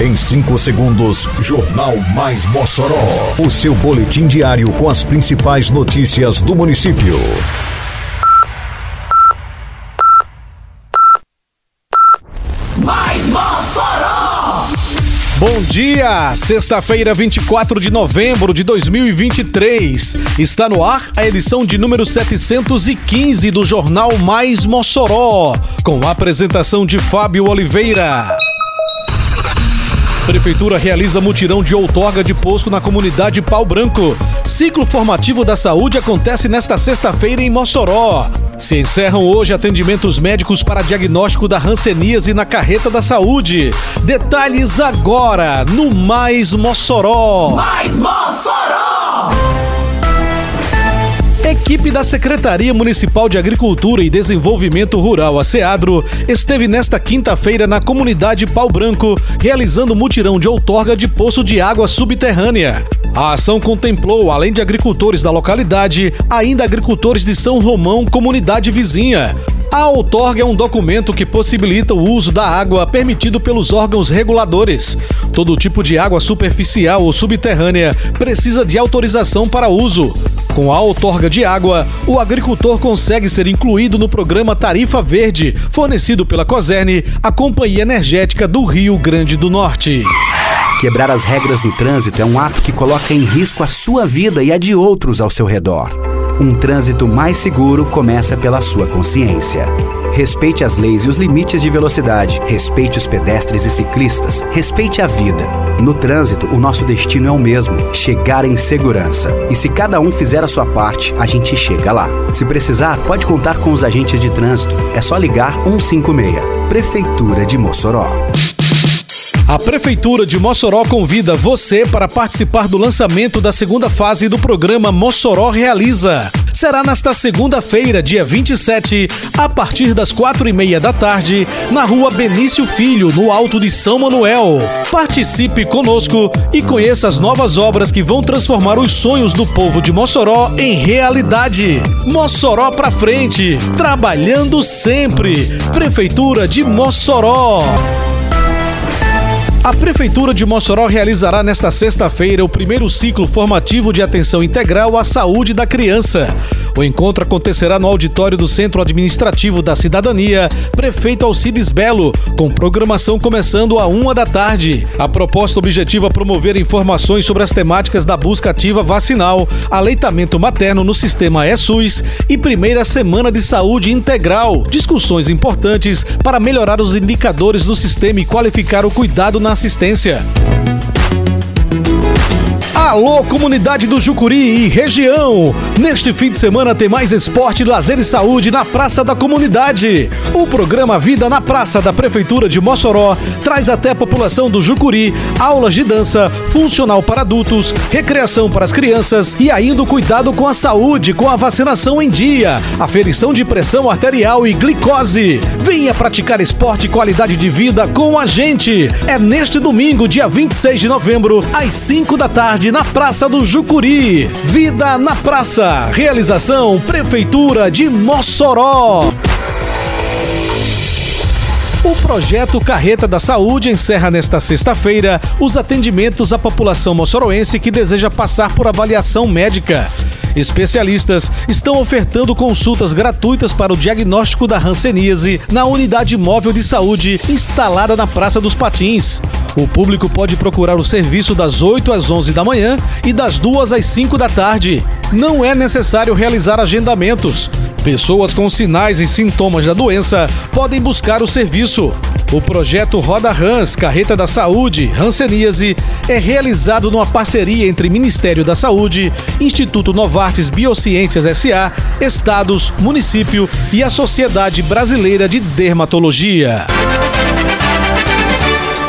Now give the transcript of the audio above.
Em 5 segundos, Jornal Mais Mossoró. O seu boletim diário com as principais notícias do município. Mais Mossoró! Bom dia! Sexta-feira, 24 de novembro de 2023. Está no ar a edição de número 715 do Jornal Mais Mossoró, com a apresentação de Fábio Oliveira. Prefeitura realiza mutirão de outorga de posto na comunidade Pau Branco. Ciclo formativo da saúde acontece nesta sexta-feira em Mossoró. Se encerram hoje atendimentos médicos para diagnóstico da ranceníase na carreta da saúde. Detalhes agora no Mais Mossoró. Mais Mossoró! Equipe da Secretaria Municipal de Agricultura e Desenvolvimento Rural, a SEADRO, esteve nesta quinta-feira na comunidade Pau Branco, realizando mutirão de outorga de poço de água subterrânea. A ação contemplou, além de agricultores da localidade, ainda agricultores de São Romão, comunidade vizinha. A outorga é um documento que possibilita o uso da água permitido pelos órgãos reguladores. Todo tipo de água superficial ou subterrânea precisa de autorização para uso. Com a outorga de água, o agricultor consegue ser incluído no programa Tarifa Verde, fornecido pela COSERN, a Companhia Energética do Rio Grande do Norte. Quebrar as regras do trânsito é um ato que coloca em risco a sua vida e a de outros ao seu redor. Um trânsito mais seguro começa pela sua consciência. Respeite as leis e os limites de velocidade. Respeite os pedestres e ciclistas. Respeite a vida. No trânsito, o nosso destino é o mesmo: chegar em segurança. E se cada um fizer a sua parte, a gente chega lá. Se precisar, pode contar com os agentes de trânsito. É só ligar 156. Prefeitura de Mossoró. A Prefeitura de Mossoró convida você para participar do lançamento da segunda fase do programa Mossoró Realiza. Será nesta segunda-feira, dia 27, a partir das quatro e meia da tarde, na rua Benício Filho, no Alto de São Manuel. Participe conosco e conheça as novas obras que vão transformar os sonhos do povo de Mossoró em realidade. Mossoró pra frente, trabalhando sempre. Prefeitura de Mossoró. A Prefeitura de Mossoró realizará nesta sexta-feira o primeiro ciclo formativo de atenção integral à saúde da criança. O encontro acontecerá no auditório do Centro Administrativo da Cidadania, Prefeito Alcides Belo, com programação começando a uma da tarde. A proposta objetiva é promover informações sobre as temáticas da busca ativa vacinal, aleitamento materno no sistema ESUS e primeira semana de saúde integral. Discussões importantes para melhorar os indicadores do sistema e qualificar o cuidado na assistência. Alô, comunidade do Jucuri e região! Neste fim de semana tem mais esporte, lazer e saúde na Praça da Comunidade. O programa Vida na Praça da Prefeitura de Mossoró traz até a população do Jucuri aulas de dança, funcional para adultos, recreação para as crianças e ainda o cuidado com a saúde, com a vacinação em dia, aferição de pressão arterial e glicose. Venha praticar esporte e qualidade de vida com a gente. É neste domingo, dia 26 de novembro, às 5 da na Praça do Jucuri. Vida na Praça. Realização Prefeitura de Mossoró. O projeto Carreta da Saúde encerra nesta sexta-feira os atendimentos à população moçoroense que deseja passar por avaliação médica. Especialistas estão ofertando consultas gratuitas para o diagnóstico da hanseníase na unidade móvel de saúde instalada na Praça dos Patins. O público pode procurar o serviço das 8 às 11 da manhã e das 2 às 5 da tarde. Não é necessário realizar agendamentos. Pessoas com sinais e sintomas da doença podem buscar o serviço. O projeto Roda Rans, Carreta da Saúde, Hanseníase, é realizado numa parceria entre Ministério da Saúde, Instituto Novartis Biociências SA, estados, município e a Sociedade Brasileira de Dermatologia.